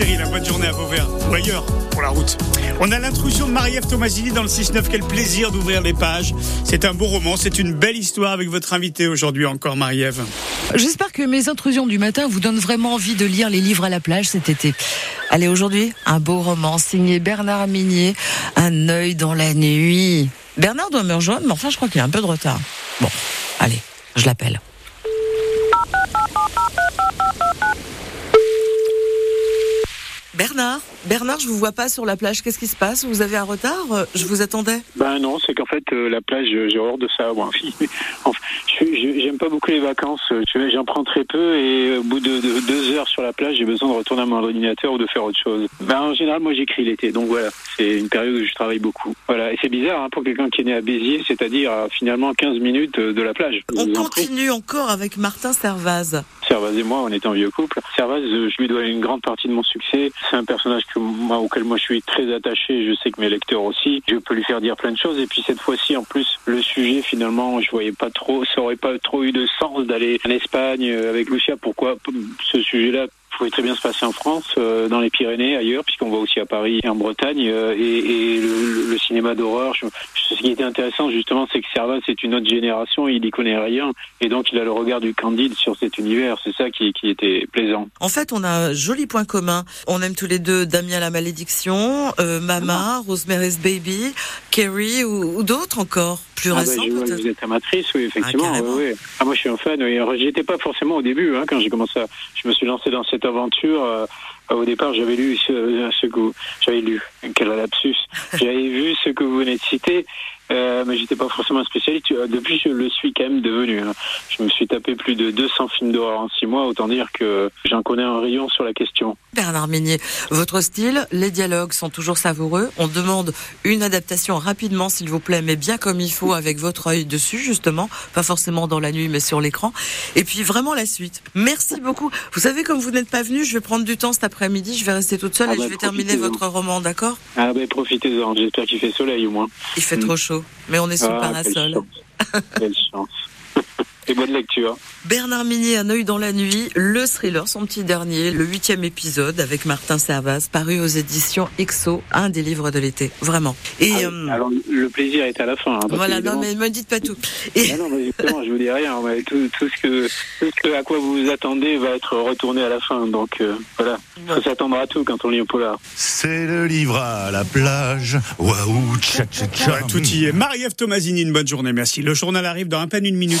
La bonne journée à Vauvert ou ailleurs pour la route. On a l'intrusion de Marie-Ève Tomasini dans le 6-9. Quel plaisir d'ouvrir les pages. C'est un beau roman, c'est une belle histoire avec votre invité aujourd'hui encore, Marie-Ève. J'espère que mes intrusions du matin vous donnent vraiment envie de lire les livres à la plage cet été. Allez, aujourd'hui, un beau roman signé Bernard Minier, Un œil dans la nuit. Bernard doit me rejoindre, mais enfin, je crois qu'il a un peu de retard. Bon, allez, je l'appelle. Bernard, Bernard, je vous vois pas sur la plage. Qu'est-ce qui se passe? Vous avez un retard? Je vous attendais. Ben non, c'est qu'en fait euh, la plage, euh, j'ai horreur de ça. Moi. Enfin, j'aime pas beaucoup les vacances. euh, J'en prends très peu et au bout de, de deux heures sur la plage, j'ai besoin de retourner à mon ordinateur ou de faire autre chose. Ben en général, moi j'écris l'été, donc voilà, c'est une période où je travaille beaucoup. Voilà, et c'est bizarre hein, pour quelqu'un qui est né à Béziers, c'est-à-dire à finalement 15 minutes de la plage. On en continue encore avec Martin Servaz. Servaz et moi, on est un vieux couple. Servaz, je lui dois une grande partie de mon succès. C'est un personnage que moi, auquel moi je suis très attaché. Je sais que mes lecteurs aussi. Je peux lui faire dire plein de choses. Et puis cette fois-ci, en plus, le sujet, finalement, je voyais pas trop, ça aurait pas trop eu de sens d'aller en Espagne euh, avec Lucia. Pourquoi ce sujet-là pouvait très bien se passer en France, euh, dans les Pyrénées, ailleurs, puisqu'on va aussi à Paris et en Bretagne. euh, et et le, le cinéma d'horreur, je- ce qui était intéressant justement, c'est que Servaz, c'est une autre génération, il y connaît rien. Et donc, il a le regard du Candide sur cet univers. C'est ça qui, qui était plaisant. En fait, on a un joli point commun. On aime tous les deux Damien la malédiction, euh, Mama, Rosemary's Baby, Carrie ou, ou d'autres encore? Plus Ah bah, récents je vois que peut-être. vous êtes amatrice, oui, effectivement. Ah, oui, oui. Ah, moi, je suis un fan. Oui. J'y étais pas forcément au début, hein, quand j'ai commencé à... Je me suis lancé dans cette aventure. euh, au départ, j'avais lu ce, ce que vous... J'avais lu, quel lapsus? J'avais vu ce que vous venez de citer, euh, mais j'étais pas forcément un spécialiste. Euh, Depuis, je le suis quand même devenu. hein. Je me suis tapé plus de 200 films d'horreur en six mois. Autant dire que j'en connais un rayon sur la question. Bernard Minier, votre style, les dialogues sont toujours savoureux. On demande une adaptation rapidement, s'il vous plaît, mais bien comme il faut, avec votre œil dessus, justement. Pas forcément dans la nuit, mais sur l'écran. Et puis vraiment la suite. Merci beaucoup. Vous savez, comme vous n'êtes pas venu, je vais prendre du temps cet après-midi. Je vais rester toute seule Ah et bah, je vais terminer votre roman, d'accord? Ah ben, profitez-en. J'espère qu'il fait soleil, au moins. Il fait Mm. trop chaud, mais on est sous le Ah, quelle parasol. chance. Quelle chance. Et bonne lecture. Bernard Minier, Un œil dans la nuit, le thriller, son petit dernier, le huitième épisode avec Martin Servaz, paru aux éditions EXO, un des livres de l'été, vraiment. Et Ah oui. euh, Alors, le plaisir est à la fin. hein, voilà, non mais me dites pas tout. Et Ah non, mais justement, je vous dis rien. mais tout, tout ce que, tout ce que- à quoi vous vous attendez va être retourné à la fin. Donc euh, voilà, faut s'attendre à tout quand on lit au polar. C'est le livre à la plage. Waouh, tcha tcha tcha. Ouais, tout y est. Marie-Ève Tomasini, une bonne journée, merci. Le journal arrive dans à peine une minute.